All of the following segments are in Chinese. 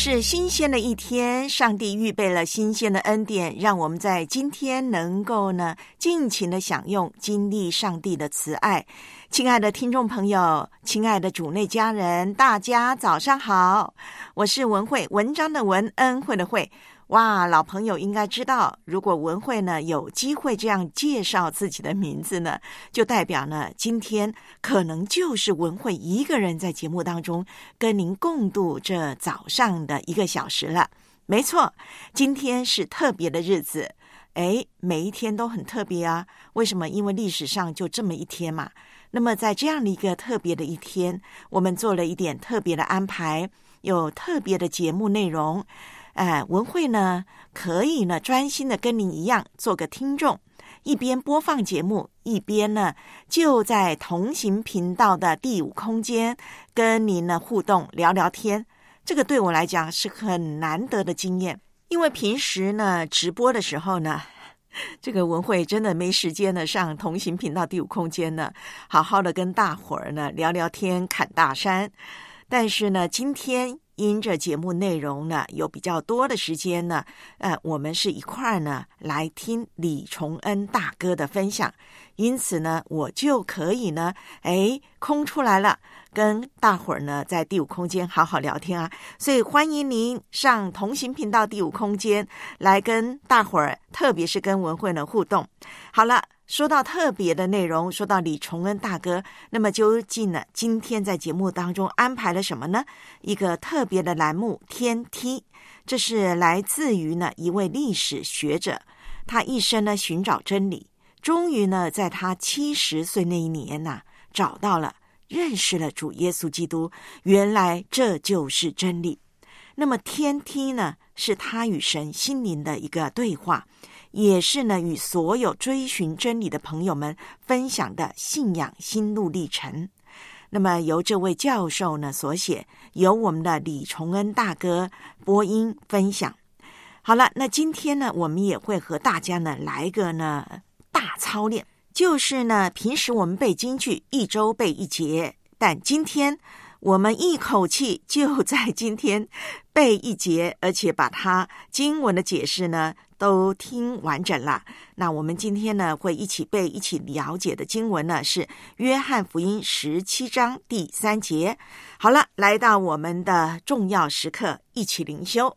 是新鲜的一天，上帝预备了新鲜的恩典，让我们在今天能够呢尽情的享用，经历上帝的慈爱。亲爱的听众朋友，亲爱的主内家人，大家早上好，我是文慧，文章的文，恩惠的惠。哇，老朋友应该知道，如果文慧呢有机会这样介绍自己的名字呢，就代表呢今天可能就是文慧一个人在节目当中跟您共度这早上的一个小时了。没错，今天是特别的日子，哎，每一天都很特别啊。为什么？因为历史上就这么一天嘛。那么在这样的一个特别的一天，我们做了一点特别的安排，有特别的节目内容。哎，文慧呢，可以呢专心的跟您一样做个听众，一边播放节目，一边呢就在同行频道的第五空间跟您呢互动聊聊天。这个对我来讲是很难得的经验，因为平时呢直播的时候呢，这个文慧真的没时间呢上同行频道第五空间呢，好好的跟大伙儿呢聊聊天、侃大山。但是呢，今天。因着节目内容呢，有比较多的时间呢，呃，我们是一块儿呢来听李崇恩大哥的分享，因此呢，我就可以呢，哎，空出来了，跟大伙儿呢在第五空间好好聊天啊，所以欢迎您上同行频道第五空间来跟大伙儿，特别是跟文慧呢互动。好了。说到特别的内容，说到李崇恩大哥，那么究竟呢？今天在节目当中安排了什么呢？一个特别的栏目《天梯》，这是来自于呢一位历史学者，他一生呢寻找真理，终于呢在他七十岁那一年呐、找到了，认识了主耶稣基督，原来这就是真理。那么天梯呢，是他与神心灵的一个对话。也是呢，与所有追寻真理的朋友们分享的信仰心路历程。那么由这位教授呢所写，由我们的李崇恩大哥播音分享。好了，那今天呢，我们也会和大家呢来个呢大操练，就是呢，平时我们背京剧一周背一节，但今天我们一口气就在今天背一节，而且把它经文的解释呢。都听完整了。那我们今天呢，会一起背、一起了解的经文呢，是《约翰福音》十七章第三节。好了，来到我们的重要时刻，一起灵修。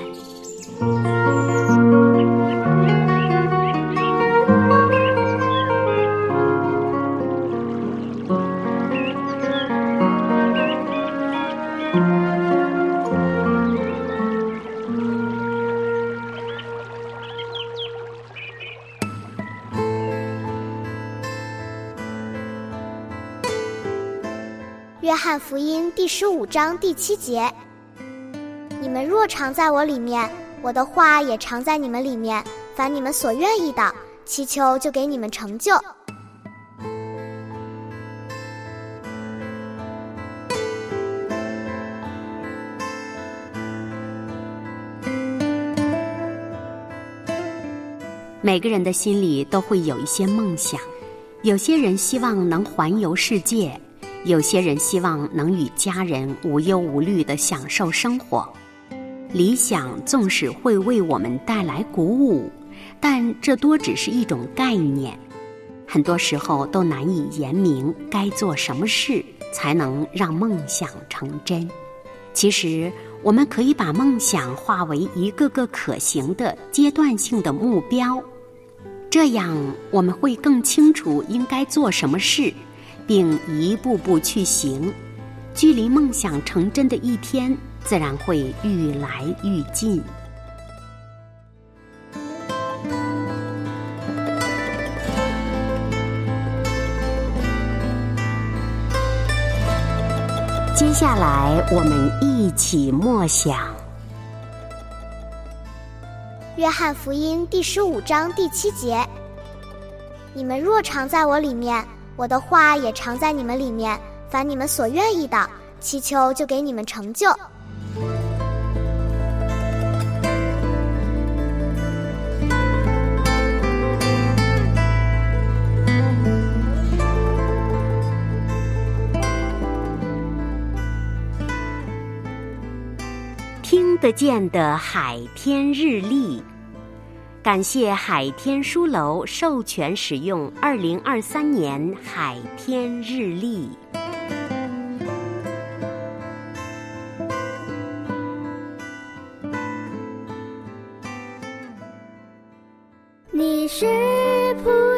福音第十五章第七节：你们若常在我里面，我的话也常在你们里面。凡你们所愿意的，祈求就给你们成就。每个人的心里都会有一些梦想，有些人希望能环游世界，有些人希望能与家人无忧无虑的享受生活。理想纵使会为我们带来鼓舞，但这多只是一种概念，很多时候都难以言明该做什么事才能让梦想成真。其实，我们可以把梦想化为一个个可行的阶段性的目标，这样我们会更清楚应该做什么事，并一步步去行，距离梦想成真的一天。自然会愈来愈近。接下来，我们一起默想《约翰福音》第十五章第七节：“你们若常在我里面，我的话也常在你们里面。凡你们所愿意的，祈求就给你们成就。”听得见的海天日历，感谢海天书楼授权使用二零二三年海天日历。你是普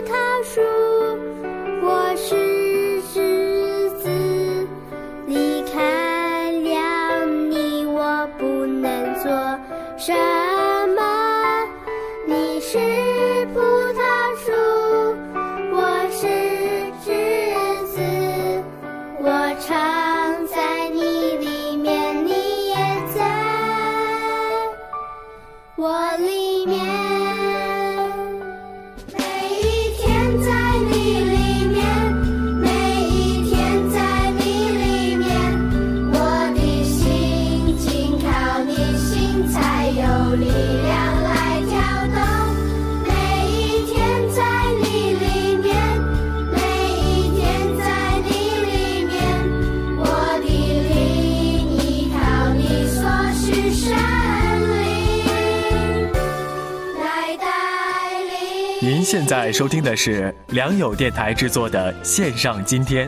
在收听的是良友电台制作的《线上今天》，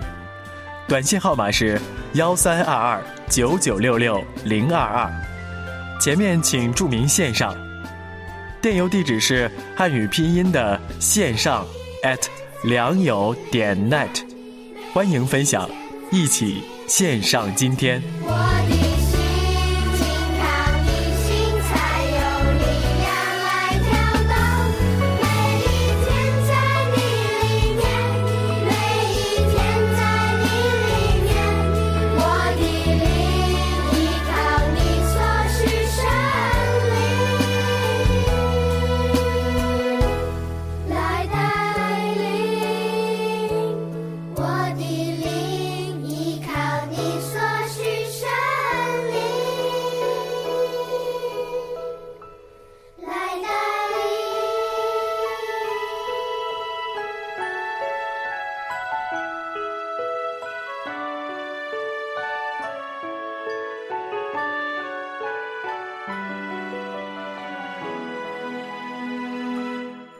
短信号码是幺三二二九九六六零二二，前面请注明“线上”。电邮地址是汉语拼音的“线上 ”at 良友点 net，欢迎分享，一起线上今天。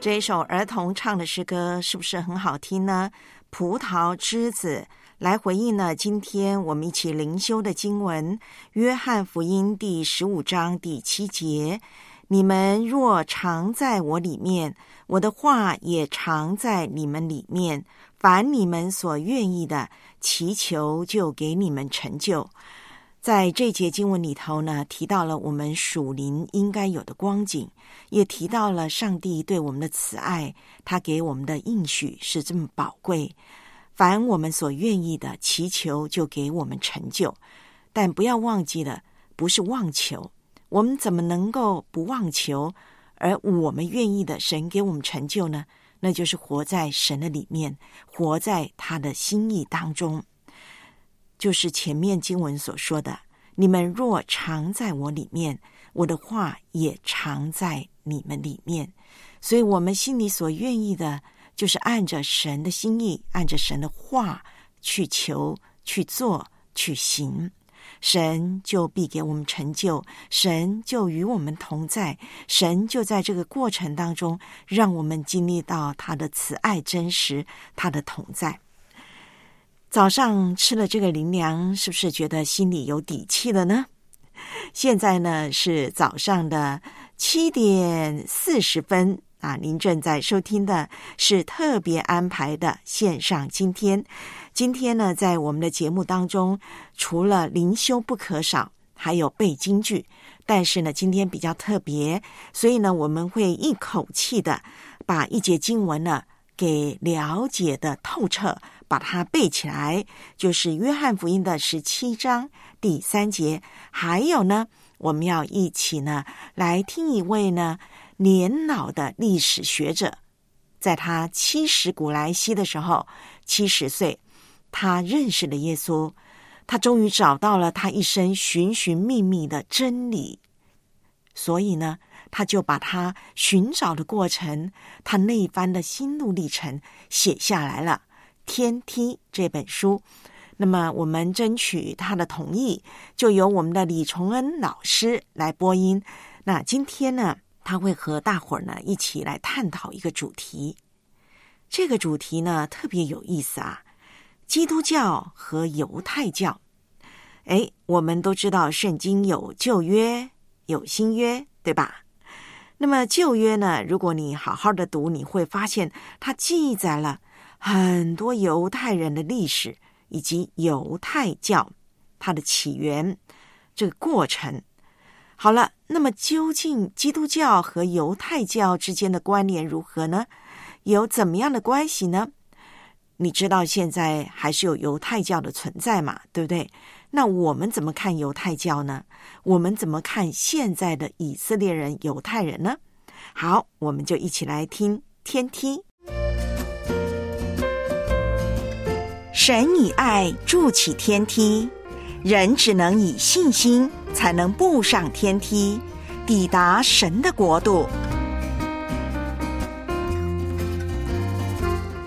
这一首儿童唱的诗歌是不是很好听呢？葡萄枝子来回应呢？今天我们一起灵修的经文《约翰福音》第十五章第七节：“你们若常在我里面，我的话也常在你们里面。凡你们所愿意的，祈求就给你们成就。”在这节经文里头呢，提到了我们属灵应该有的光景，也提到了上帝对我们的慈爱，他给我们的应许是这么宝贵。凡我们所愿意的，祈求就给我们成就。但不要忘记了，不是妄求，我们怎么能够不妄求，而我们愿意的神给我们成就呢？那就是活在神的里面，活在他的心意当中。就是前面经文所说的：“你们若常在我里面，我的话也常在你们里面。”所以，我们心里所愿意的，就是按着神的心意，按着神的话去求、去做、去行，神就必给我们成就，神就与我们同在，神就在这个过程当中，让我们经历到他的慈爱、真实，他的同在。早上吃了这个灵粮，是不是觉得心里有底气了呢？现在呢是早上的七点四十分啊！您正在收听的是特别安排的线上。今天，今天呢，在我们的节目当中，除了灵修不可少，还有背京剧。但是呢，今天比较特别，所以呢，我们会一口气的把一节经文呢给了解的透彻。把它背起来，就是约翰福音的十七章第三节。还有呢，我们要一起呢来听一位呢年老的历史学者，在他七十古来稀的时候，七十岁，他认识了耶稣，他终于找到了他一生寻寻觅觅的真理，所以呢，他就把他寻找的过程，他那一番的心路历程写下来了。天梯这本书，那么我们争取他的同意，就由我们的李崇恩老师来播音。那今天呢，他会和大伙儿呢一起来探讨一个主题。这个主题呢特别有意思啊，基督教和犹太教。哎，我们都知道圣经有旧约有新约，对吧？那么旧约呢，如果你好好的读，你会发现它记载了。很多犹太人的历史以及犹太教它的起源这个过程，好了，那么究竟基督教和犹太教之间的关联如何呢？有怎么样的关系呢？你知道现在还是有犹太教的存在嘛？对不对？那我们怎么看犹太教呢？我们怎么看现在的以色列人犹太人呢？好，我们就一起来听天梯。神以爱筑起天梯，人只能以信心才能步上天梯，抵达神的国度。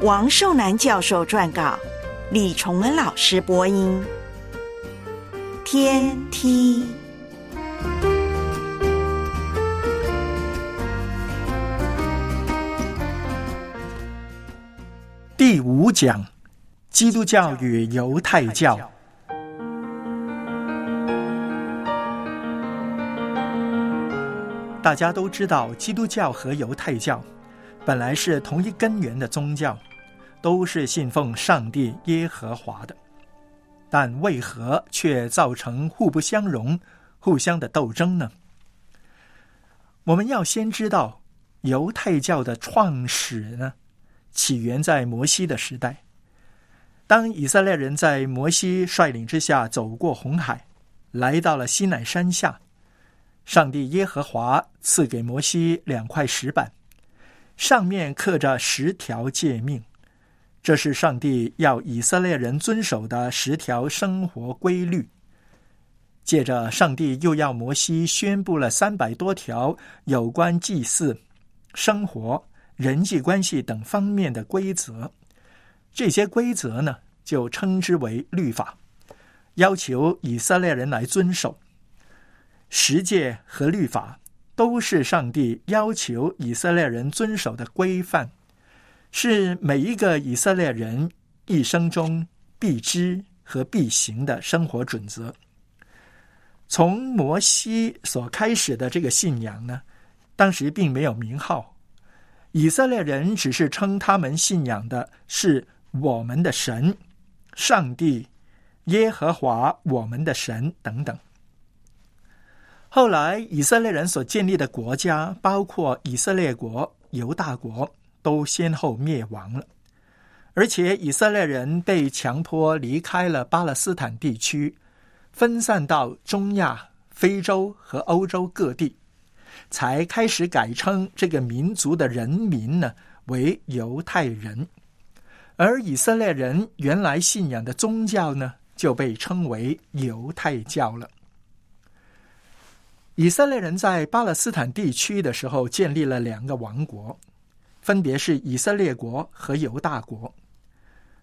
王寿南教授撰稿，李崇恩老师播音。天梯第五讲。基督教与犹太教，大家都知道，基督教和犹太教本来是同一根源的宗教，都是信奉上帝耶和华的，但为何却造成互不相容、互相的斗争呢？我们要先知道，犹太教的创始呢，起源在摩西的时代。当以色列人在摩西率领之下走过红海，来到了西乃山下，上帝耶和华赐给摩西两块石板，上面刻着十条诫命，这是上帝要以色列人遵守的十条生活规律。接着，上帝又要摩西宣布了三百多条有关祭祀、生活、人际关系等方面的规则。这些规则呢，就称之为律法，要求以色列人来遵守。十诫和律法都是上帝要求以色列人遵守的规范，是每一个以色列人一生中必知和必行的生活准则。从摩西所开始的这个信仰呢，当时并没有名号，以色列人只是称他们信仰的是。我们的神，上帝，耶和华，我们的神等等。后来，以色列人所建立的国家，包括以色列国、犹大国，都先后灭亡了。而且，以色列人被强迫离开了巴勒斯坦地区，分散到中亚、非洲和欧洲各地，才开始改称这个民族的人民呢为犹太人，而以色列人原来信仰的宗教呢就被称为犹太教了。以色列人在巴勒斯坦地区的时候建立了两个王国，分别是以色列国和犹大国。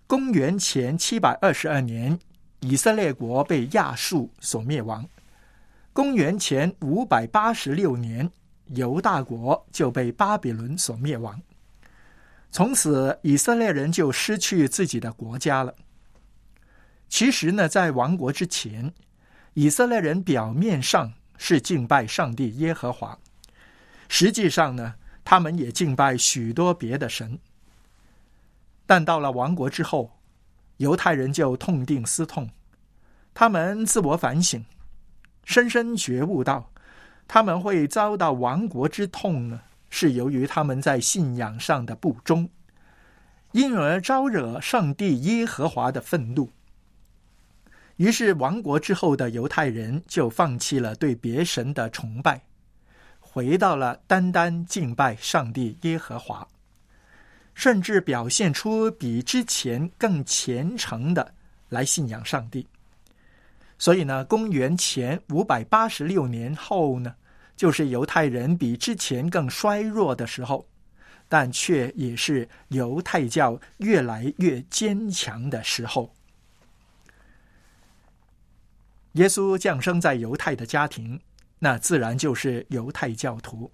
公元前七百二十二年，以色列国被亚述所灭亡。公元前五百八十六年，犹大国就被巴比伦所灭亡。从此，以色列人就失去自己的国家了。其实呢，在亡国之前，以色列人表面上是敬拜上帝耶和华，实际上呢，他们也敬拜许多别的神。但到了亡国之后，犹太人就痛定思痛，他们自我反省。深深觉悟到，他们会遭到亡国之痛呢，是由于他们在信仰上的不忠，因而招惹上帝耶和华的愤怒。于是，亡国之后的犹太人就放弃了对别神的崇拜，回到了单单敬拜上帝耶和华，甚至表现出比之前更虔诚的来信仰上帝。所以呢，公元前五百八十六年后呢，就是犹太人比之前更衰弱的时候，但却也是犹太教越来越坚强的时候。耶稣降生在犹太的家庭，那自然就是犹太教徒。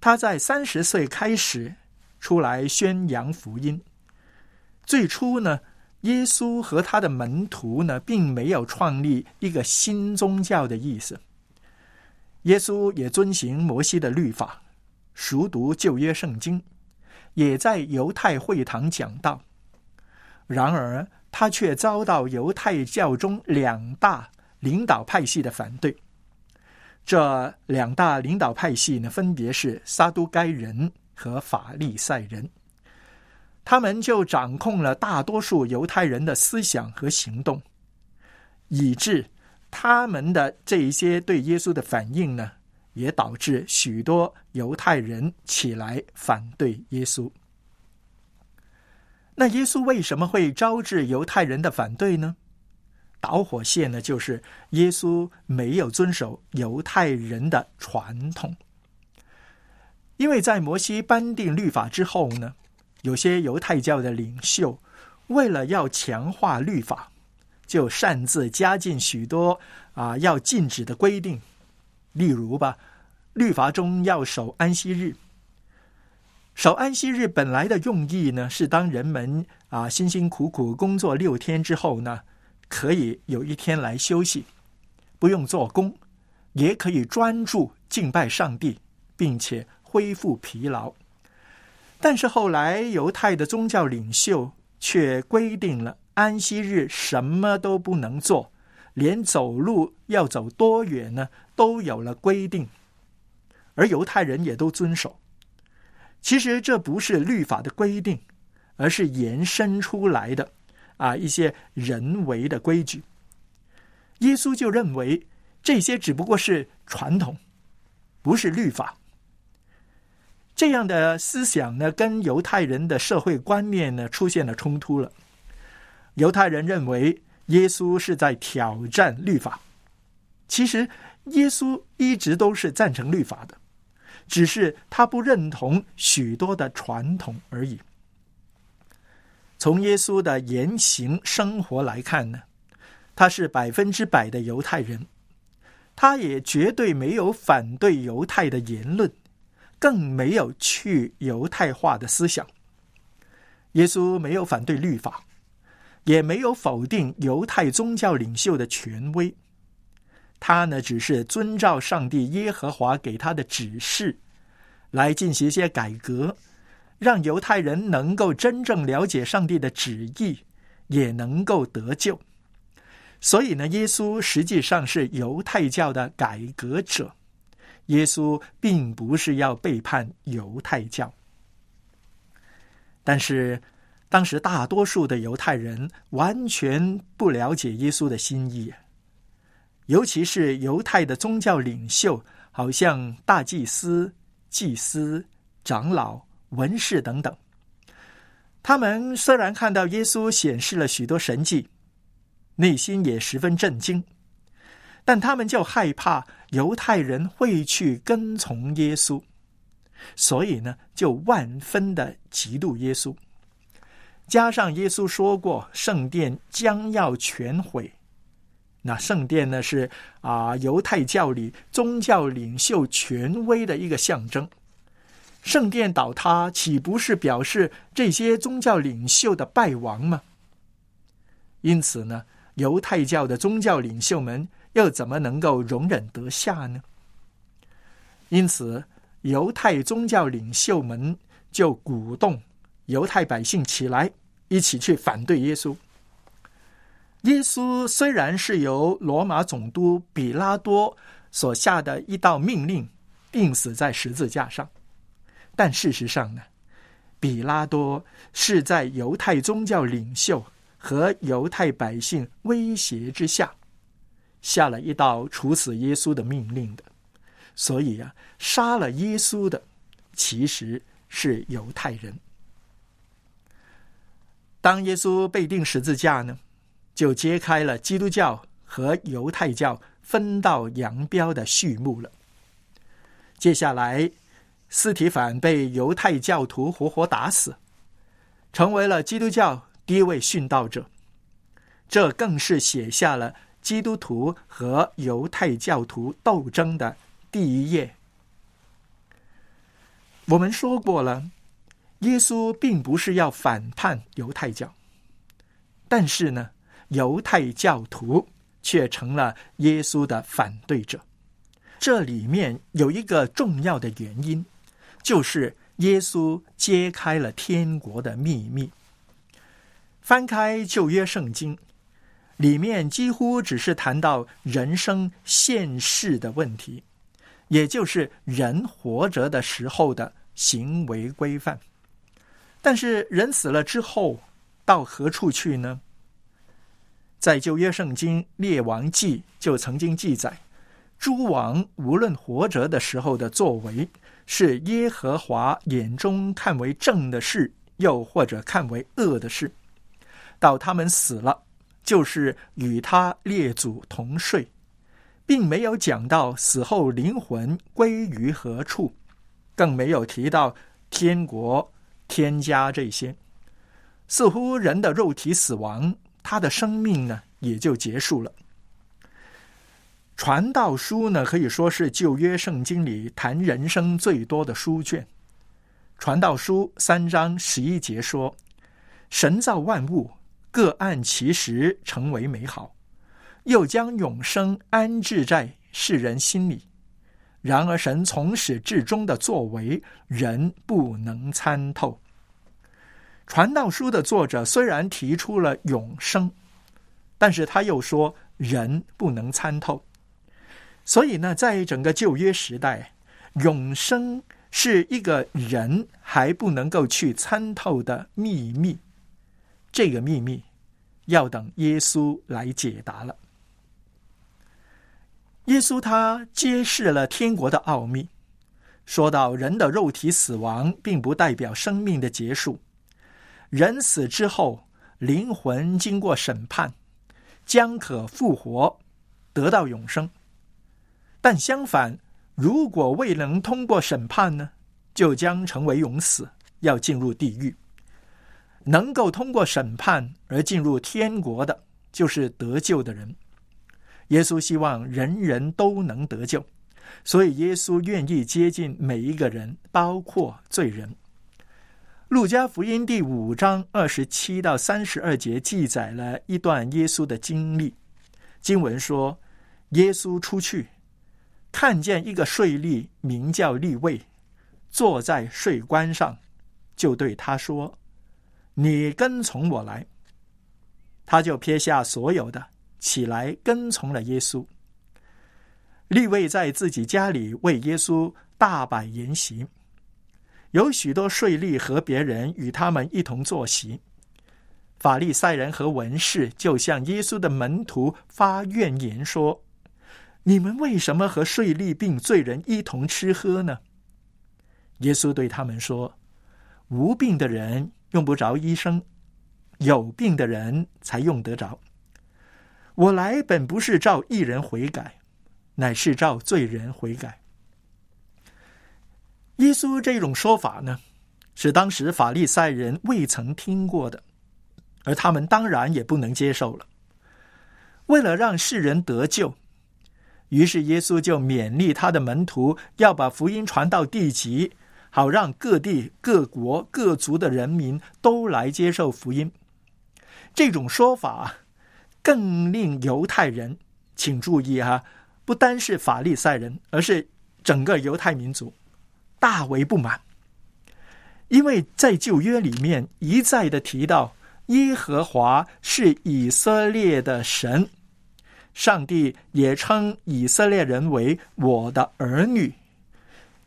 他在三十岁开始出来宣扬福音，最初呢。耶稣和他的门徒呢，并没有创立一个新宗教的意思。耶稣也遵行摩西的律法，熟读旧约圣经，也在犹太会堂讲道。然而，他却遭到犹太教中两大领导派系的反对。这两大领导派系呢，分别是撒都该人和法利赛人。他们就掌控了大多数犹太人的思想和行动，以致他们的这一些对耶稣的反应呢，也导致许多犹太人起来反对耶稣。那耶稣为什么会招致犹太人的反对呢？导火线呢，就是耶稣没有遵守犹太人的传统，因为在摩西颁定律法之后呢。有些犹太教的领袖，为了要强化律法，就擅自加进许多啊要禁止的规定。例如吧，律法中要守安息日。守安息日本来的用意呢，是当人们啊辛辛苦苦工作六天之后呢，可以有一天来休息，不用做工，也可以专注敬拜上帝，并且恢复疲劳。但是后来，犹太的宗教领袖却规定了安息日什么都不能做，连走路要走多远呢，都有了规定，而犹太人也都遵守。其实这不是律法的规定，而是延伸出来的啊一些人为的规矩。耶稣就认为这些只不过是传统，不是律法。这样的思想呢，跟犹太人的社会观念呢出现了冲突了。犹太人认为耶稣是在挑战律法，其实耶稣一直都是赞成律法的，只是他不认同许多的传统而已。从耶稣的言行生活来看呢，他是百分之百的犹太人，他也绝对没有反对犹太的言论。更没有去犹太化的思想。耶稣没有反对律法，也没有否定犹太宗教领袖的权威。他呢，只是遵照上帝耶和华给他的指示，来进行一些改革，让犹太人能够真正了解上帝的旨意，也能够得救。所以呢，耶稣实际上是犹太教的改革者。耶稣并不是要背叛犹太教，但是当时大多数的犹太人完全不了解耶稣的心意，尤其是犹太的宗教领袖，好像大祭司、祭司、长老、文士等等。他们虽然看到耶稣显示了许多神迹，内心也十分震惊，但他们就害怕犹太人会去跟从耶稣，所以呢，就万分的嫉妒耶稣。加上耶稣说过，圣殿将要全毁。那圣殿呢，是啊，犹太教里宗教领袖权威的一个象征。圣殿倒塌，岂不是表示这些宗教领袖的败亡吗？因此呢，犹太教的宗教领袖们又怎么能够容忍得下呢？因此，犹太宗教领袖们就鼓动犹太百姓起来，一起去反对耶稣。耶稣虽然是由罗马总督比拉多所下的一道命令，钉死在十字架上。但事实上呢，比拉多是在犹太宗教领袖和犹太百姓威胁之下，下了一道处死耶稣的命令的。所以啊，杀了耶稣的其实是犹太人。当耶稣被钉十字架呢，就揭开了基督教和犹太教分道扬镳的序幕了。接下来。斯提凡被犹太教徒活活打死，成为了基督教第一位殉道者。这更是写下了基督徒和犹太教徒斗争的第一页。我们说过了，耶稣并不是要反叛犹太教，但是呢，犹太教徒却成了耶稣的反对者。这里面有一个重要的原因。就是耶稣揭开了天国的秘密。翻开旧约圣经，里面几乎只是谈到人生现世的问题，也就是人活着的时候的行为规范。但是人死了之后，到何处去呢？在旧约圣经列王记就曾经记载，诸王无论活着的时候的作为。是耶和华眼中看为正的事，又或者看为恶的事。到他们死了，就是与他列祖同睡，并没有讲到死后灵魂归于何处，更没有提到天国、天家这些。似乎人的肉体死亡，他的生命呢也就结束了。传道书呢，可以说是旧约圣经里谈人生最多的书卷。传道书三章十一节说：“神造万物，各按其时成为美好，又将永生安置在世人心里。然而神从始至终的作为，人不能参透。”传道书的作者虽然提出了永生，但是他又说人不能参透。所以呢，在整个旧约时代，永生是一个人还不能够去参透的秘密。这个秘密要等耶稣来解答了。耶稣他揭示了天国的奥秘，说到人的肉体死亡并不代表生命的结束，人死之后，灵魂经过审判，将可复活，得到永生。但相反，如果未能通过审判呢，就将成为永死，要进入地狱。能够通过审判而进入天国的，就是得救的人。耶稣希望人人都能得救，所以耶稣愿意接近每一个人，包括罪人。路加福音第五章二十七到三十二节记载了一段耶稣的经历。经文说，耶稣出去。看见一个税吏名叫利位，坐在税关上，就对他说：“你跟从我来。”他就撇下所有的，起来跟从了耶稣。利位在自己家里为耶稣大摆筵席，有许多税吏和别人与他们一同坐席。法利赛人和文士就向耶稣的门徒发怨言说。你们为什么和税吏并罪人一同吃喝呢？”耶稣对他们说：“无病的人用不着医生，有病的人才用得着。我来本不是照一人悔改，乃是照罪人悔改。”耶稣这种说法呢，是当时法利赛人未曾听过的，而他们当然也不能接受了。为了让世人得救，于是耶稣就勉励他的门徒要把福音传到地极，好让各地、各国、各族的人民都来接受福音。这种说法更令犹太人，请注意哈，不单是法利赛人，而是整个犹太民族。大为不满，因为在旧约里面一再的提到耶和华是以色列的神，上帝也称以色列人为我的儿女。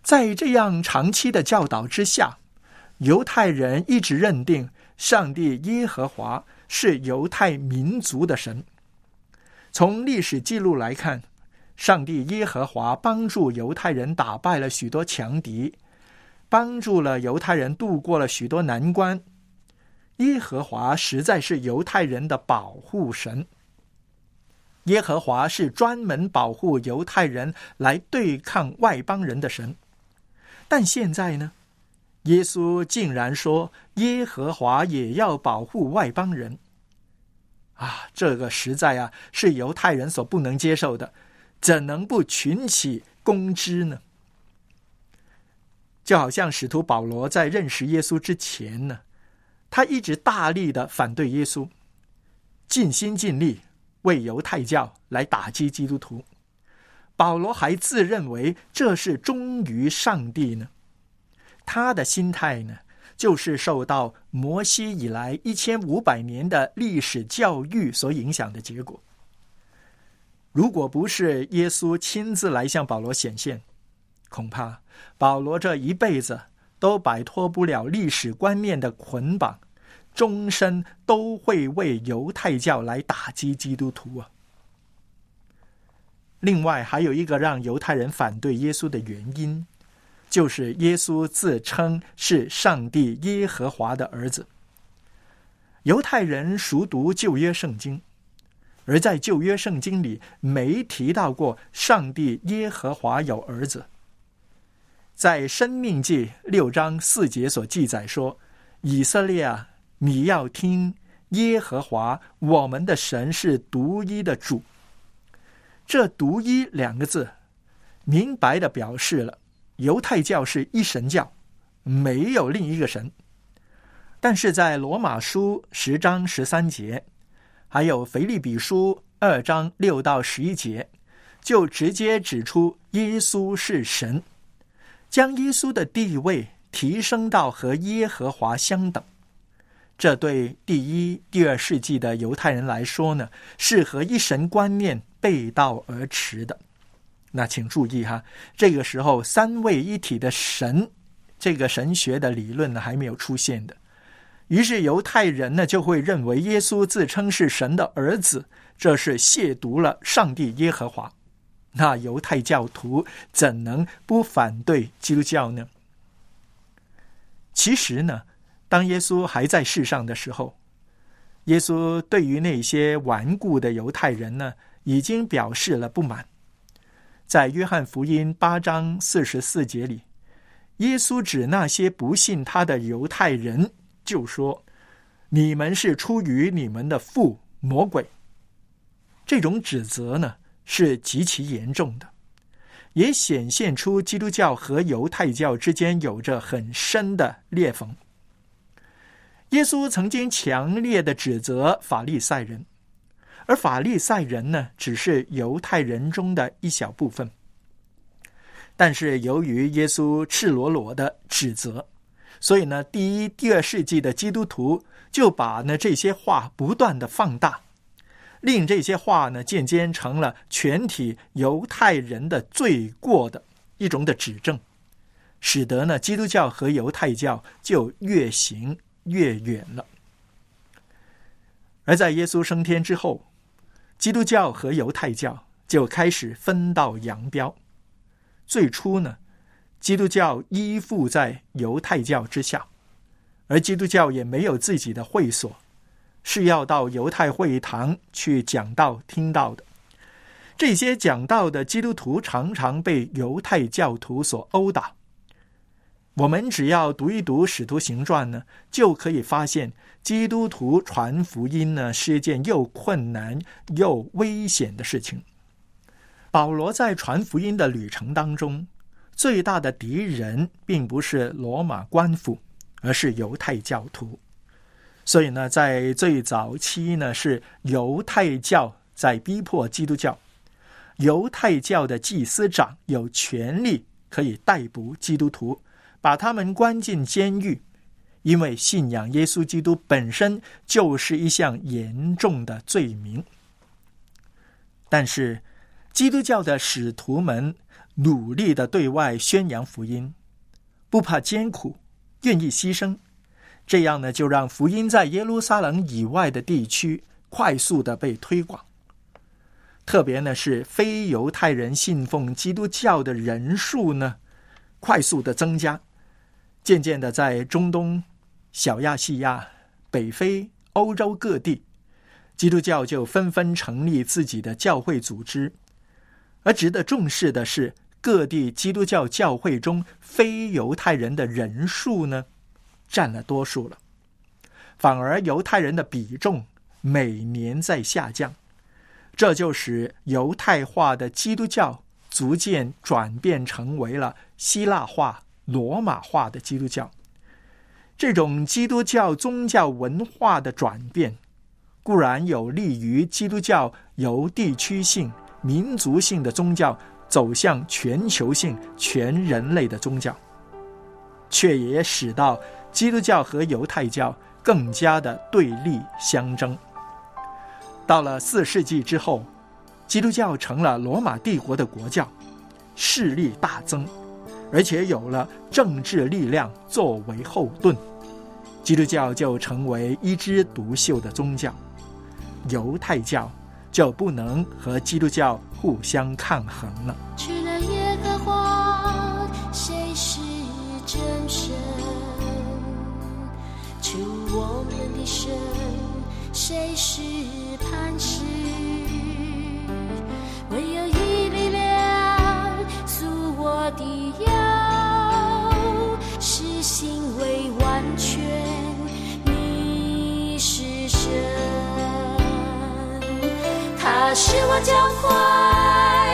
在这样长期的教导之下，犹太人一直认定上帝耶和华是犹太民族的神。从历史记录来看。上帝耶和华帮助犹太人打败了许多强敌，帮助了犹太人度过了许多难关。耶和华实在是犹太人的保护神。耶和华是专门保护犹太人来对抗外邦人的神。但现在呢，耶稣竟然说耶和华也要保护外邦人。啊，这个实在啊是犹太人所不能接受的。怎能不群起攻之呢？就好像使徒保罗在认识耶稣之前呢，他一直大力的反对耶稣，尽心尽力为犹太教来打击基督徒。保罗还自认为这是忠于上帝呢。他的心态呢，就是受到摩西以来一千五百年的历史教育所影响的结果。如果不是耶稣亲自来向保罗显现，恐怕保罗这一辈子都摆脱不了历史观念的捆绑，终身都会为犹太教来打击基督徒啊！另外，还有一个让犹太人反对耶稣的原因，就是耶稣自称是上帝耶和华的儿子。犹太人熟读旧约圣经。而在旧约圣经里没提到过上帝耶和华有儿子。在生命记六章四节所记载说：“以色列啊，你要听耶和华我们的神是独一的主。”这“独一”两个字，明白的表示了犹太教是一神教，没有另一个神。但是在罗马书十章十三节。还有腓利比书二章六到十一节，就直接指出耶稣是神，将耶稣的地位提升到和耶和华相等。这对第一、第二世纪的犹太人来说呢，是和一神观念背道而驰的。那请注意哈，这个时候三位一体的神，这个神学的理论呢还没有出现的。于是犹太人呢就会认为耶稣自称是神的儿子，这是亵渎了上帝耶和华。那犹太教徒怎能不反对基督教呢？其实呢，当耶稣还在世上的时候，耶稣对于那些顽固的犹太人呢，已经表示了不满。在约翰福音八章四十四节里，耶稣指那些不信他的犹太人。就说：“你们是出于你们的父魔鬼。”这种指责呢是极其严重的，也显现出基督教和犹太教之间有着很深的裂缝。耶稣曾经强烈的指责法利赛人，而法利赛人呢只是犹太人中的一小部分。但是由于耶稣赤裸裸的指责。所以呢，第一、第二世纪的基督徒就把呢这些话不断的放大，令这些话呢渐渐成了全体犹太人的罪过的一种的指证，使得呢基督教和犹太教就越行越远了。而在耶稣升天之后，基督教和犹太教就开始分道扬镳。最初呢，基督教依附在犹太教之下，而基督教也没有自己的会所，是要到犹太会堂去讲道听到的。这些讲道的基督徒常常被犹太教徒所殴打。我们只要读一读《使徒行传》呢，就可以发现，基督徒传福音呢是一件又困难又危险的事情。保罗在传福音的旅程当中，最大的敌人并不是罗马官府，而是犹太教徒。所以呢，在最早期呢，是犹太教在逼迫基督教，犹太教的祭司长有权利可以逮捕基督徒。把他们关进监狱，因为信仰耶稣基督本身就是一项严重的罪名。但是，基督教的使徒们努力的对外宣扬福音，不怕艰苦，愿意牺牲，这样呢，就让福音在耶路撒冷以外的地区快速的被推广。特别呢，是非犹太人信奉基督教的人数呢，快速的增加。渐渐的，在中东、小亚细亚、北非、欧洲各地，基督教就纷纷成立自己的教会组织。而值得重视的是，各地基督教教会中非犹太人的人数呢，占了多数了，反而犹太人的比重每年在下降。这就使犹太化的基督教逐渐转变成为了希腊化。罗马化的基督教，这种基督教宗教文化的转变，固然有利于基督教由地区性、民族性的宗教走向全球性、全人类的宗教，却也使到基督教和犹太教更加的对立相争。到了四世纪之后，基督教成了罗马帝国的国教，势力大增。而且有了政治力量作为后盾，基督教就成为一枝独秀的宗教，犹太教就不能和基督教互相抗衡了。除了耶和华，谁是真神？除我们的神，谁是磐石？唯有一力量，诉我的他。使我脚快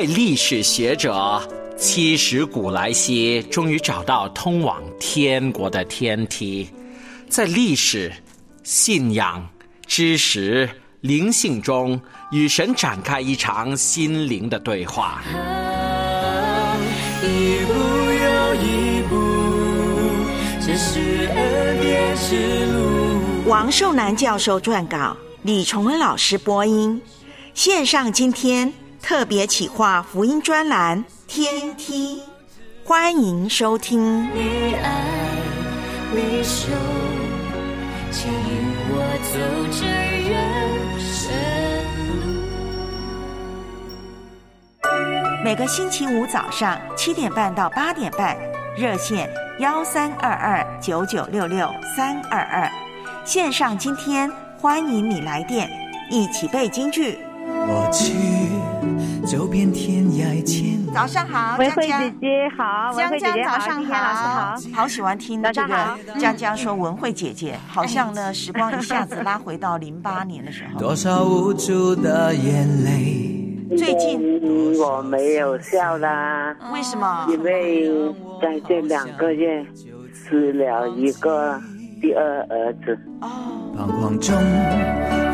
位历史学者七十古来稀，终于找到通往天国的天梯，在历史、信仰、知识、灵性中，与神展开一场心灵的对话。一步又一步，王寿南教授撰稿，李崇文老师播音。线上今天特别企划福音专栏《天梯》，欢迎收听。你爱，你手，牵引我走这人生。每个星期五早上七点半到八点半，热线幺三二二九九六六三二二，线上今天欢迎你来电，一起背京剧。我去，走遍天涯千。早上好，文慧江江姐姐好，文慧姐姐好，江江早上今天老师好。好喜欢听这个江江说文慧姐姐，好像呢时光一下子拉回到零八年的时候。多少无助的眼泪。最近嗯我没有笑啦，为什么？因为在这两个月死了一个第二儿子。彷徨中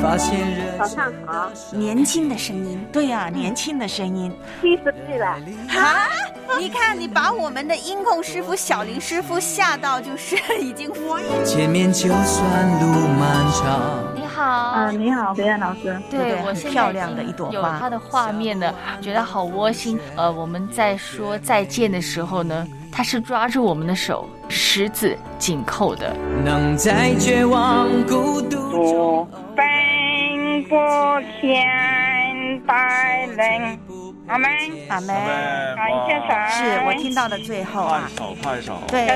发现人早上好，年轻的声音，对呀、年轻的声音。七十岁了。啊！你看，你把我们的音控师傅小林师傅吓到，就是已经。前面就算路漫长。你好，嗯，你好，北燕老师。对我现在漂亮的一朵花有它的画面呢，觉得好窝心。呃，我们在说再见的时候呢，他是抓住我们的手，十指紧扣的。能在绝望孤独中。奔波天带领，阿门，阿门。感谢。神。是我听到的最后啊。手拍手。对。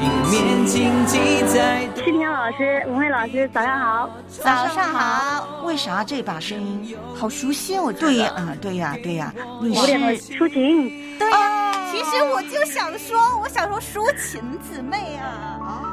迎面荆棘在。七天老师，文慧老师，早上好。早上好。为啥这把声音好熟悉？我觉得。对呀，啊，对呀，对呀。你是抒情。对呀、其实我就想说，我想说抒情姊妹啊。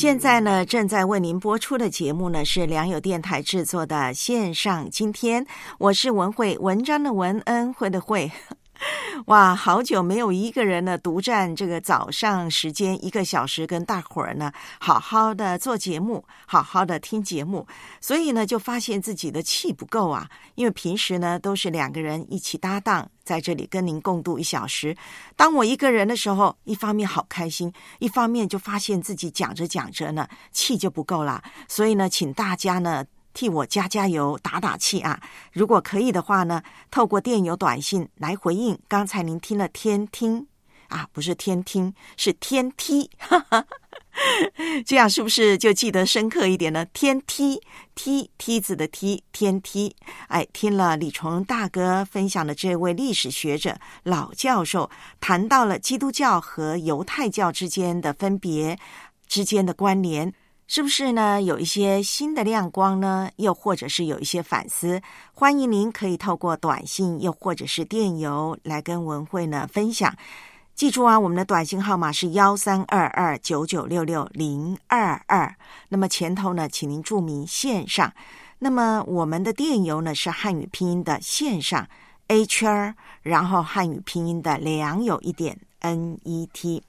现在呢，正在为您播出的节目呢是良友电台制作的线上。今天我是文慧，文章的文，恩惠的惠。哇，好久没有一个人呢独占这个早上时间一个小时，跟大伙儿呢好好的做节目，好好的听节目，所以呢就发现自己的气不够啊。因为平时呢都是两个人一起搭档，在这里跟您共度一小时。当我一个人的时候，一方面好开心，一方面就发现自己讲着讲着呢气就不够啦。所以呢，请大家呢。替我加加油、打打气啊！如果可以的话呢，透过电邮、短信来回应刚才您听了天听啊，不是天听，是天梯，这样是不是就记得深刻一点呢？天梯梯梯子的梯天梯，哎，听了李崇大哥分享的这位历史学者老教授谈到了基督教和犹太教之间的分别之间的关联。是不是呢？有一些新的亮光呢？又或者是有一些反思？欢迎您可以透过短信，又或者是电邮来跟文慧呢分享。记住啊，我们的短信号码是幺三二二九九六六零二二。那么前头呢，请您注明线上。那么我们的电邮呢是汉语拼音的线上 a 圈儿，然后汉语拼音的良有一点 n e t。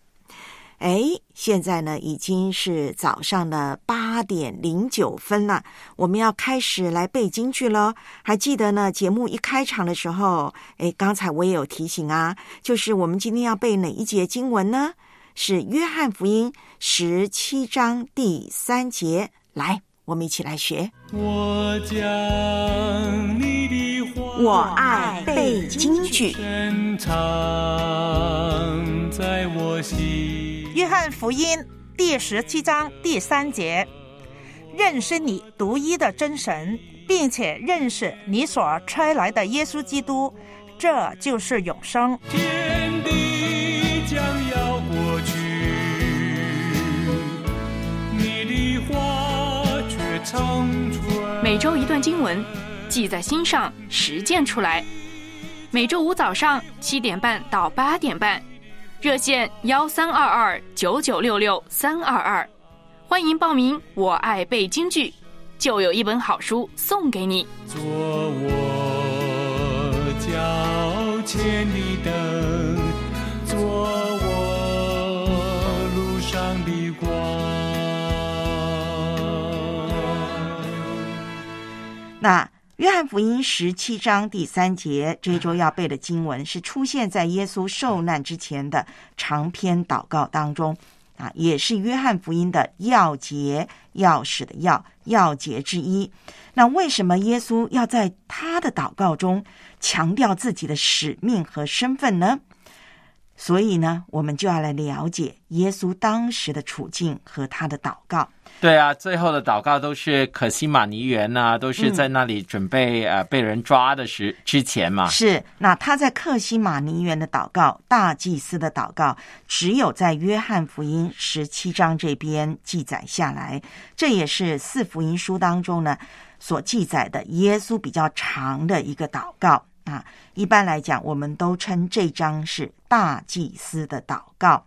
哎，现在呢已经是早上的八点零九分了，我们要开始来背京剧喽。还记得呢，节目一开场的时候，哎，刚才我也有提醒啊，就是我们今天要背哪一节经文呢？是约翰福音十七章第三节。来，我们一起来学。我将你的话，我爱背京剧。深藏在我心。约翰福音第十七章第三节：认识你独一的真神，并且认识你所差来的耶稣基督，这就是永生。天地将要过去，你的话却长存。每周一段经文，记在心上，实践出来。每周五早上七点半到八点半。热线幺三二二九九六六三二二，欢迎报名。我爱背京剧，就有一本好书送给你。做我脚前的灯，做我路上的光。那约翰福音十七章第三节，这周要背的经文是出现在耶稣受难之前的长篇祷告当中啊，也是约翰福音的要节、要使的要要节之一。那为什么耶稣要在他的祷告中强调自己的使命和身份呢？所以呢，我们就要来了解耶稣当时的处境和他的祷告。对啊，最后的祷告都是可西玛尼园呐、都是在那里准备、呃被人抓的时之前嘛。是，那他在克西马尼园的祷告，大祭司的祷告，只有在约翰福音十七章这边记载下来。这也是四福音书当中呢所记载的耶稣比较长的一个祷告啊。一般来讲，我们都称这章是大祭司的祷告。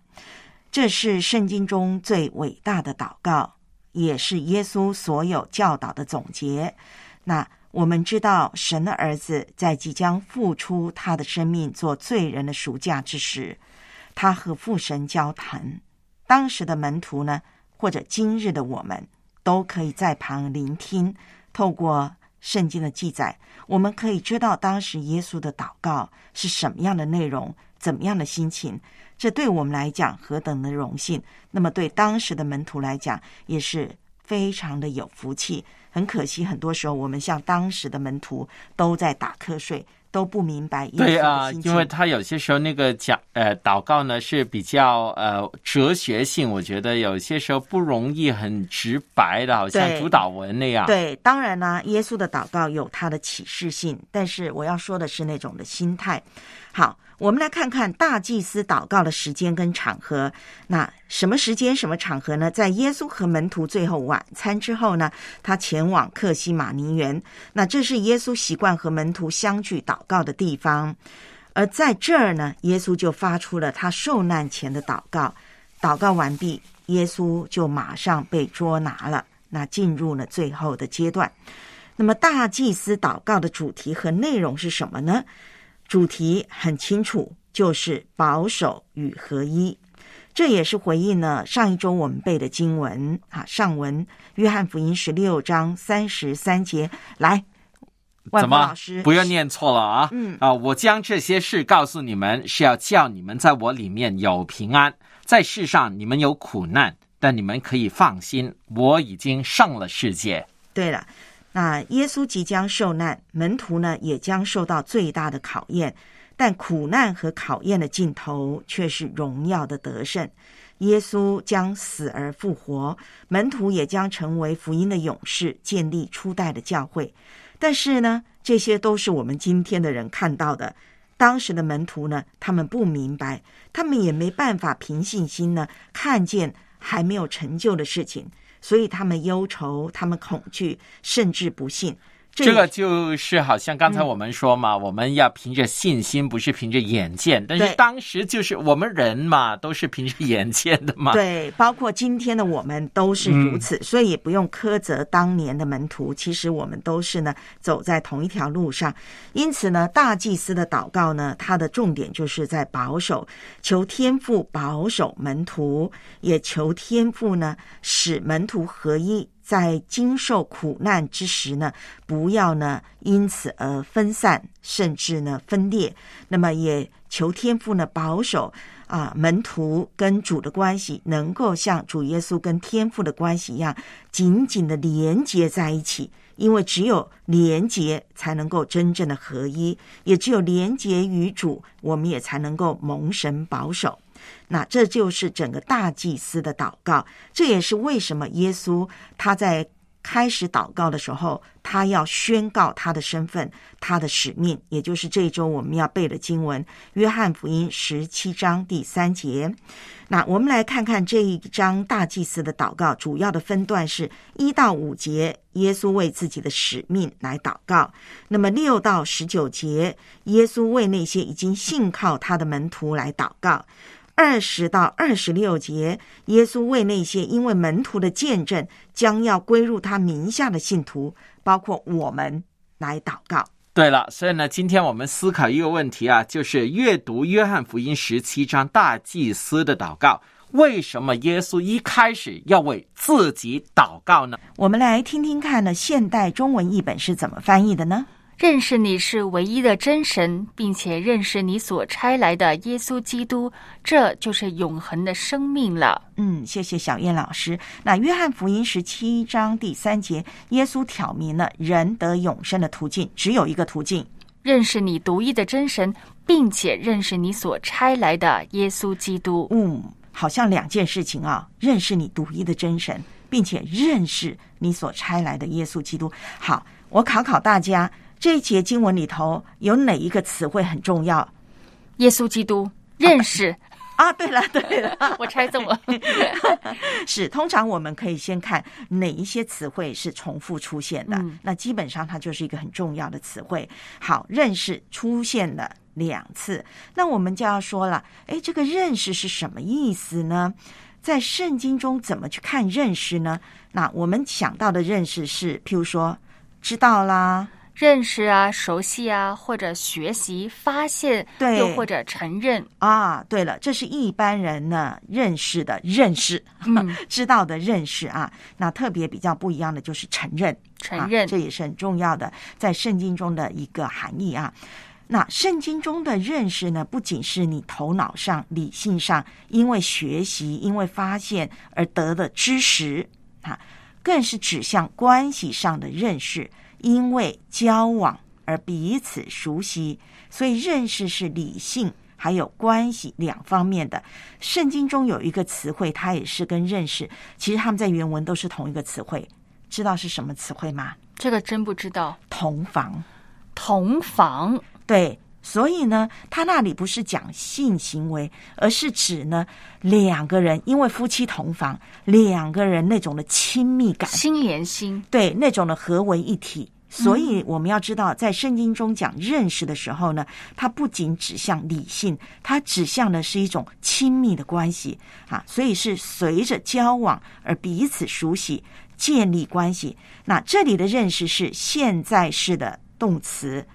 这是圣经中最伟大的祷告，也是耶稣所有教导的总结。那我们知道，神的儿子在即将付出他的生命做罪人的赎价之时，他和父神交谈。当时的门徒呢，或者今日的我们，都可以在旁聆听。透过圣经的记载，我们可以知道当时耶稣的祷告是什么样的内容，怎么样的心情。这对我们来讲何等的荣幸！那么对当时的门徒来讲，也是非常的有福气。很可惜，很多时候我们像当时的门徒都在打瞌睡，都不明白耶稣的对啊，因为他有些时候那个讲呃祷告呢是比较呃哲学性，我觉得有些时候不容易很直白的，好像主导文那样。对，当然呢，耶稣的祷告有他的启示性，但是我要说的是那种的心态。好，我们来看看大祭司祷告的时间跟场合。那什么时间、什么场合呢？在耶稣和门徒最后晚餐之后呢，他前往克西马尼园。那这是耶稣习惯和门徒相聚祷告的地方。而在这儿呢，耶稣就发出了他受难前的祷告。祷告完毕，耶稣就马上被捉拿了。那进入了最后的阶段。那么大祭司祷告的主题和内容是什么呢？主题很清楚，就是保守与合一。这也是回应了上一周我们背的经文啊，上文约翰福音十六章三十三节。来，万怎么波老师，不要念错了啊？嗯啊，我将这些事告诉你们，是要叫你们在我里面有平安。在世上你们有苦难，但你们可以放心，我已经胜了世界。对了，那耶稣即将受难，门徒呢也将受到最大的考验，但苦难和考验的尽头却是荣耀的得胜。耶稣将死而复活，门徒也将成为福音的勇士，建立初代的教会。但是呢，这些都是我们今天的人看到的。当时的门徒呢，他们不明白，他们也没办法凭信心呢看见还没有成就的事情，所以他们忧愁，他们恐惧，甚至不信。这个就是好像刚才我们说嘛，我们要凭着信心，不是凭着眼见。但是当时就是我们人嘛，都是凭着眼见的嘛。对，包括今天的我们都是如此，所以也不用苛责当年的门徒。其实我们都是呢走在同一条路上。因此呢，大祭司的祷告呢，它的重点就是在保守，求天父保守门徒，也求天父呢使门徒合一。在经受苦难之时呢，不要呢因此而分散，甚至呢分裂。那么也求天父呢保守啊门徒跟主的关系，能够像主耶稣跟天父的关系一样，紧紧的连接在一起。因为只有连接，才能够真正的合一；也只有连接于主，我们也才能够蒙神保守。那这就是整个大祭司的祷告，这也是为什么耶稣他在开始祷告的时候，他要宣告他的身份、他的使命，也就是这一周我们要背的经文《约翰福音》十七章第三节。那我们来看看这一章大祭司的祷告，主要的分段是一到五节，耶稣为自己的使命来祷告；那么六到十九节，耶稣为那些已经信靠他的门徒来祷告。二十到二十六节，耶稣为那些因为门徒的见证将要归入他名下的信徒，包括我们来祷告。对了，所以呢，今天我们思考一个问题啊，就是阅读约翰福音十七章大祭司的祷告，为什么耶稣一开始要为自己祷告呢？我们来听听看呢，现代中文译本是怎么翻译的呢？认识你是唯一的真神，并且认识你所差来的耶稣基督，这就是永恒的生命了。嗯，谢谢小燕老师。那约翰福音十七章第三节，耶稣挑明了人得永生的途径，只有一个途径，认识你独一的真神，并且认识你所差来的耶稣基督。嗯，好像两件事情啊，认识你独一的真神，并且认识你所差来的耶稣基督。好，我考考大家。这一节经文里头有哪一个词汇很重要？耶稣基督认识 啊？对了，对了，我猜中了。是，通常我们可以先看哪一些词汇是重复出现的，那基本上它就是一个很重要的词汇。好，认识出现了两次，那我们就要说了，哎，这个认识是什么意思呢？在圣经中怎么去看认识呢？那我们想到的认识是，譬如说知道啦。认识啊，熟悉啊，或者学习、发现，对，又或者承认啊。对了，这是一般人呢认识的认识，知道的认识啊。那特别比较不一样的就是承认，承认这也是很重要的，在圣经中的一个含义啊。那圣经中的认识呢，不仅是你头脑上、理性上因为学习、因为发现而得的知识啊，更是指向关系上的认识。因为交往而彼此熟悉，所以认识是理性还有关系两方面的。圣经中有一个词汇，它也是跟认识，其实他们在原文都是同一个词汇。知道是什么词汇吗？这个真不知道。同房，同房，对。所以呢，他那里不是讲性行为，而是指呢两个人因为夫妻同房，两个人那种的亲密感，心连心，对那种的合为一体。所以我们要知道，在圣经中讲认识的时候呢，它不仅指向理性，它指向的是一种亲密的关系啊。所以是随着交往而彼此熟悉，建立关系。那这里的认识是现在式的动词，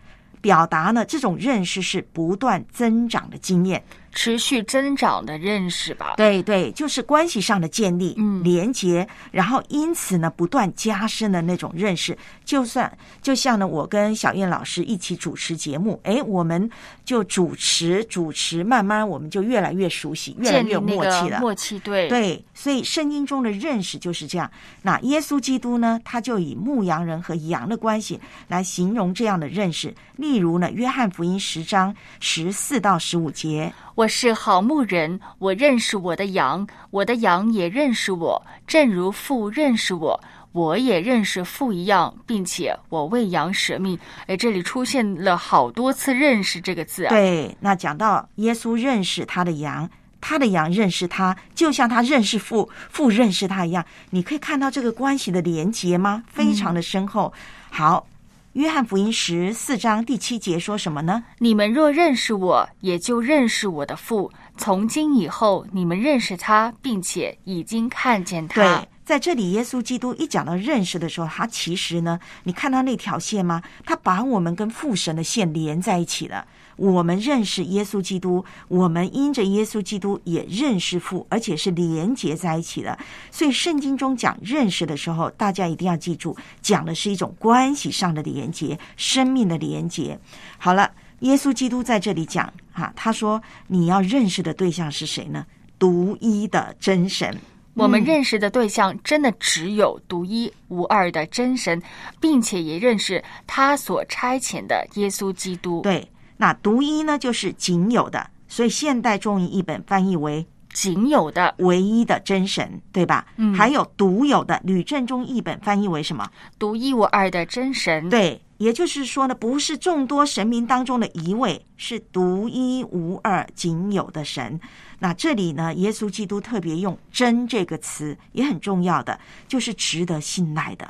表达呢这种认识是不断增长的经验。持续增长的认识吧，对对，就是关系上的建立、嗯，连接，然后因此呢，不断加深的那种认识。就算就像呢，我跟小燕老师一起主持节目，哎，我们就主持主持，慢慢我们就越来越熟悉，越来越默契了。默契对对，所以圣经中的认识就是这样。那耶稣基督呢，他就以牧羊人和羊的关系来形容这样的认识。例如呢，约翰福音十章十四到十五节。我是好牧人，我认识我的羊，我的羊也认识我，正如父认识我，我也认识父一样，并且我为羊舍命。哎，这里出现了好多次“认识”这个字啊。对，那讲到耶稣认识他的羊，他的羊认识他，就像他认识父，父认识他一样。你可以看到这个关系的连结吗？非常的深厚。好。约翰福音十四章第七节说什么呢？你们若认识我，也就认识我的父。从今以后，你们认识他，并且已经看见他。对，在这里，耶稣基督一讲到认识的时候，他其实呢，你看到那条线吗？他把我们跟父神的线连在一起了。我们认识耶稣基督，我们因着耶稣基督也认识父，而且是连结在一起的。所以圣经中讲认识的时候，大家一定要记住，讲的是一种关系上的连结，生命的连结。好了，耶稣基督在这里讲啊，他说你要认识的对象是谁呢？独一的真神。我们认识的对象真的只有独一无二的真神，并且也认识他所差遣的耶稣基督。对。那独一呢，就是仅有的，所以现代中译译本翻译为仅有的、唯一的真神，对吧？嗯，还有独有的，吕正中译本翻译为什么？独一无二的真神。对，也就是说呢，不是众多神明当中的一位，是独一无二、仅有的神。那这里呢，耶稣基督特别用“真”这个词，也很重要的，就是值得信赖的。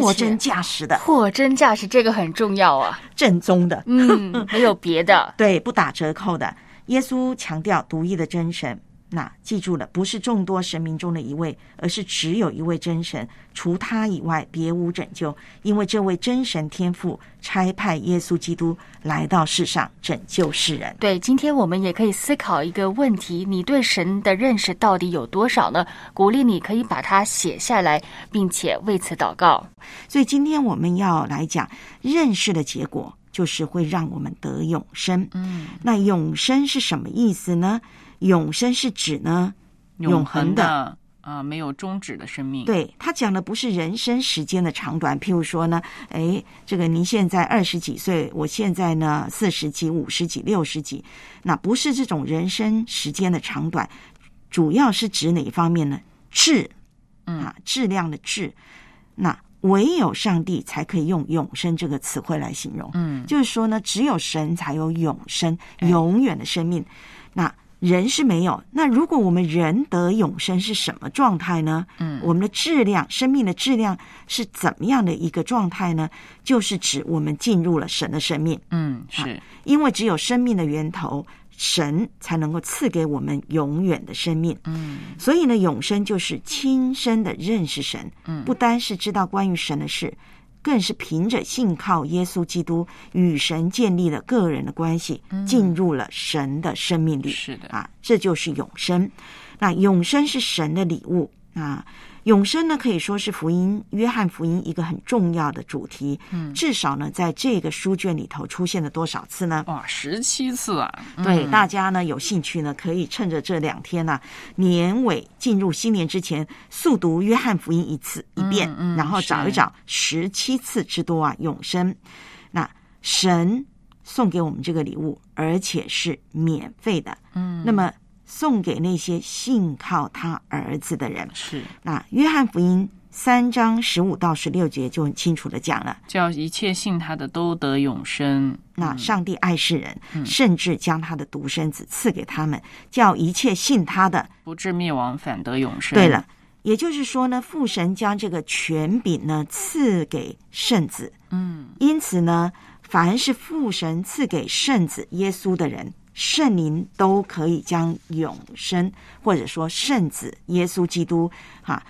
货真价实的，货真价实，这个很重要啊！正宗的，嗯，没有别的，对，不打折扣的。耶稣强调独一的真神，那记住了，不是众多神明中的一位，而是只有一位真神，除他以外别无拯救。因为这位真神天父差派耶稣基督来到世上拯救世人。对，今天我们也可以思考一个问题：你对神的认识到底有多少呢？鼓励你可以把它写下来，并且为此祷告。所以今天我们要来讲认识的结果，就是会让我们得永生。嗯，那永生是什么意思呢？永生是指呢永恒的啊，没有终止的生命。对他讲的不是人生时间的长短，譬如说呢，哎，这个您现在二十几岁，我现在呢四十几、五十几、六十几，那不是这种人生时间的长短，主要是指哪一方面呢？质，啊，质量的质。那唯有上帝才可以用永生这个词汇来形容。嗯，就是说呢，只有神才有永生，永远的生命。那人是没有。那如果我们人得永生是什么状态呢？嗯，我们的质量，生命的质量是怎么样的一个状态呢？就是指我们进入了神的生命。嗯，是因为只有生命的源头，神才能够赐给我们永远的生命。嗯，所以呢，永生就是亲身的认识神。嗯，不单是知道关于神的事。更是凭着信靠耶稣基督与神建立了个人的关系，进入了神的生命里。是的啊，这就是永生。那永生是神的礼物啊。永生呢，可以说是福音约翰福音一个很重要的主题。嗯，至少呢，在这个书卷里头出现了多少次呢？哇，十七次啊！对，嗯大家呢有兴趣呢，可以趁着这两天呢、年尾进入新年之前，速读约翰福音一次一遍，嗯嗯然后找一找十七次之多啊，永生。那神送给我们这个礼物，而且是免费的。嗯，那么送给那些信靠他儿子的人。是那约翰福音三章十五到十六节就很清楚的讲了。叫一切信他的都得永生。那上帝爱世人，嗯甚至将他的独生子赐给他们，叫一切信他的不至灭亡，反得永生。对了，也就是说呢，父神将这个权柄呢赐给圣子，嗯，因此呢，凡是父神赐给圣子耶稣的人，圣灵都可以将永生，或者说圣子耶稣基督，哈、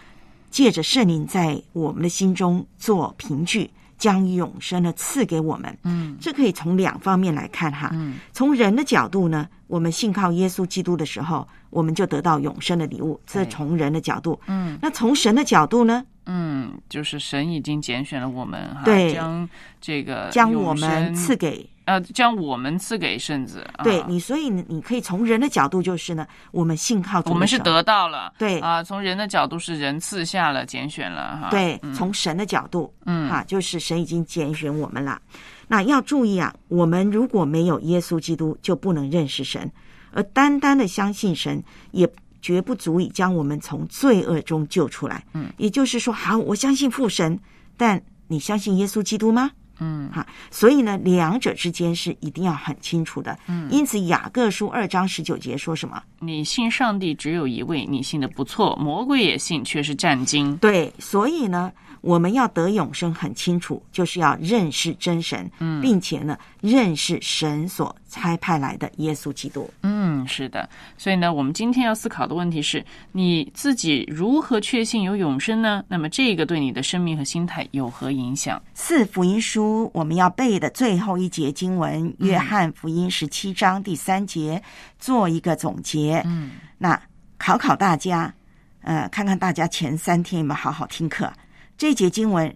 借着圣灵在我们的心中做凭据。将永生呢赐给我们，嗯，这可以从两方面来看哈。嗯，从人的角度呢，我们信靠耶稣基督的时候，我们就得到永生的礼物，这对从人的角度。嗯那从神的角度呢，嗯，就是神已经拣选了我们，哈，对将这个将我们赐给呃，将我们赐给圣子。啊对你，所以你你可以从人的角度，就是呢，我们信靠我们是得到了，对啊，从人的角度是人赐下了拣选了哈。对，嗯从神的角度，嗯哈，就是神已经拣选我们了。那要注意啊，我们如果没有耶稣基督，就不能认识神，而单单的相信神，也绝不足以将我们从罪恶中救出来。嗯，也就是说，好，我相信父神，但你相信耶稣基督吗？嗯哈，所以呢，两者之间是一定要很清楚的。嗯因此雅各书二章十九节说什么？你信上帝只有一位，你信的不错，魔鬼也信，却是战惊。对，所以呢，我们要得永生很清楚，就是要认识真神，嗯并且呢，认识神所差派来的耶稣基督。嗯，是的。所以呢，我们今天要思考的问题是：你自己如何确信有永生呢？那么这个对你的生命和心态有何影响？四福音书我们要背的最后一节经文，约翰福音十七章第三节，做一个总结。嗯，那考考大家，呃，看看大家前三天有没有好好听课。这一节经文，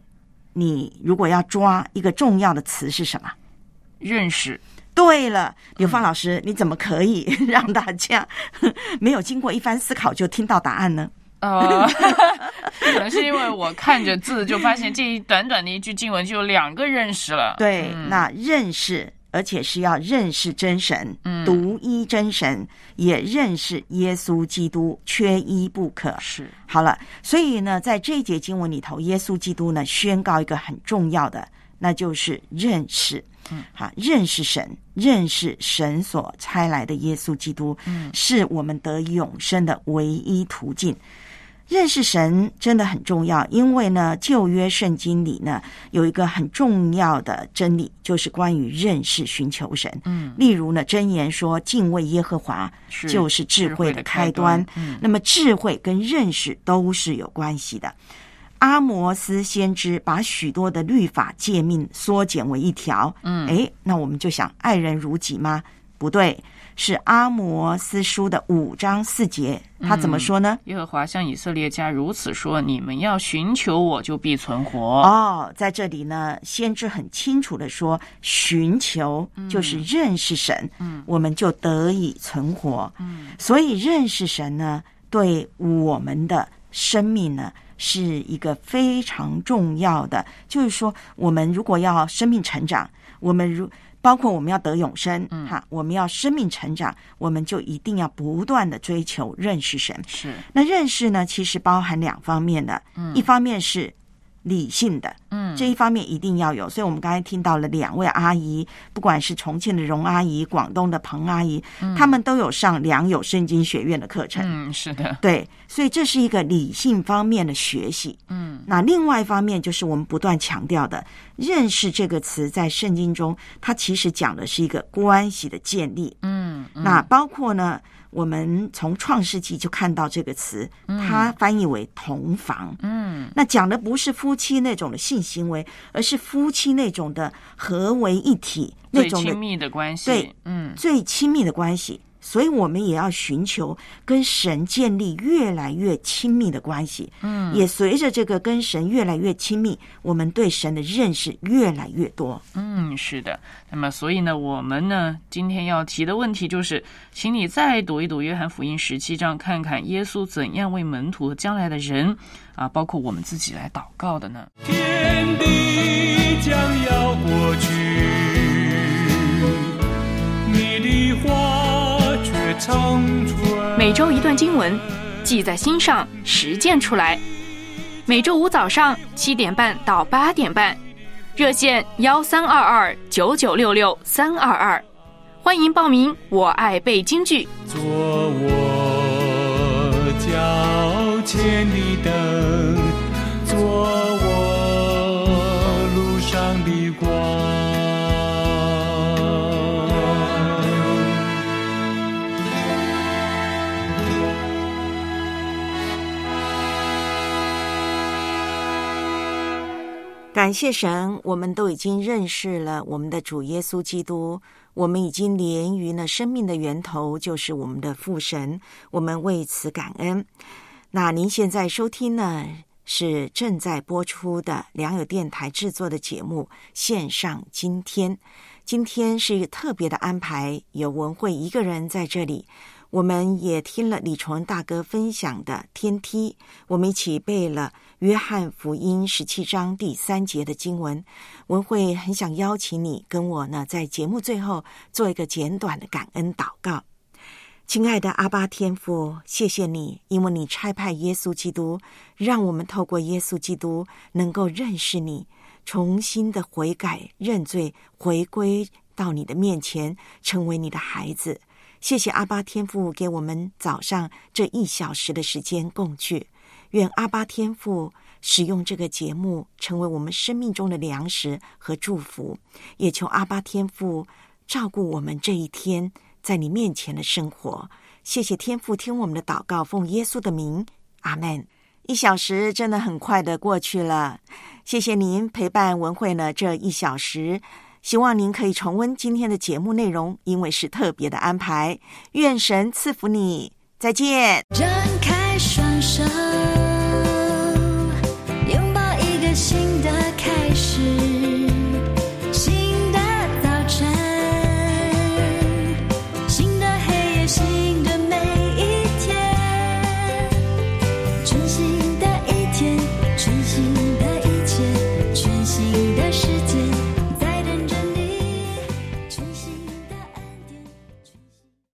你如果要抓一个重要的词是什么？认识。对了，刘芳老师，你怎么可以 让大家没有经过一番思考就听到答案呢？呃，可能是因为我看着字就发现这一短短的一句经文就有两个认识了。对，嗯那认识，而且是要认识真神，嗯独一真神，也认识耶稣基督，缺一不可。是好了，所以呢，在这一节经文里头，耶稣基督呢宣告一个很重要的，那就是认识。嗯，好，认识神，认识神所差来的耶稣基督，嗯是我们得永生的唯一途径。认识神真的很重要，因为呢，旧约圣经里呢有一个很重要的真理，就是关于认识、寻求神。嗯，例如呢，箴言说，敬畏耶和华就是智慧的开端。嗯那么，智慧跟认识都是有关系的。阿摩斯先知把许多的律法诫命缩减为一条。嗯诶，那我们就想爱人如己吗？不对，是阿摩斯书的五章四节，他怎么说呢？耶和华向以色列家如此说：“你们要寻求我，就必存活。”哦，在这里呢，先知很清楚的说，寻求就是认识神，嗯我们就得以存活。嗯所以认识神呢，对我们的生命呢，是一个非常重要的。就是说，我们如果要生命成长，我们如包括我们要得永生，嗯。哈，我们要生命成长，我们就一定要不断的追求认识神。是。那认识呢，其实包含两方面的，嗯。一方面是理性的，嗯这一方面一定要有。所以我们刚才听到了两位阿姨，不管是重庆的荣阿姨、广东的彭阿姨，嗯她们都有上良友圣经学院的课程。嗯，是的，对，所以这是一个理性方面的学习。嗯那另外一方面就是我们不断强调的“认识”这个词，在圣经中，它其实讲的是一个关系的建立。嗯，嗯那包括呢，我们从创世纪就看到这个词，它翻译为同房。嗯那讲的不是夫妻那种的性行为，而是夫妻那种的合为一体那种亲密的关系，对，嗯最亲密的关系。所以我们也要寻求跟神建立越来越亲密的关系。嗯也随着这个跟神越来越亲密，我们对神的认识越来越多。嗯，是的。那么，所以呢，我们呢今天要提的问题就是，请你再读一读约翰福音十七章，看看耶稣怎样为门徒和将来的人啊，包括我们自己来祷告的呢？天地将要过去，每周一段经文，记在心上，实践出来。每周五早上七点半到八点半，热线幺三二二九九六六三二二，欢迎报名。我爱背京剧。做我脚前的灯，做我感谢神，我们都已经认识了我们的主耶稣基督，我们已经连于了生命的源头，就是我们的父神，我们为此感恩。那您现在收听呢，是正在播出的良友电台制作的节目《线上今天》。今天是一个特别的安排，有文慧一个人在这里。我们也听了李崇大哥分享的天梯，我们一起背了约翰福音十七章第三节的经文。文慧很想邀请你跟我呢，在节目最后做一个简短的感恩祷告。亲爱的阿巴天父，谢谢你，因为你差派耶稣基督，让我们透过耶稣基督能够认识你，重新的悔改、认罪，回归到你的面前，成为你的孩子。谢谢阿巴天父给我们早上这一小时的时间共聚，愿阿巴天父使用这个节目成为我们生命中的粮食和祝福，也求阿巴天父照顾我们这一天在你面前的生活。谢谢天父听我们的祷告，奉耶稣的名，阿门。一小时真的很快的过去了，谢谢您陪伴文慧呢这一小时。希望您可以重温今天的节目内容，因为是特别的安排。愿神赐福你，再见。张开双手，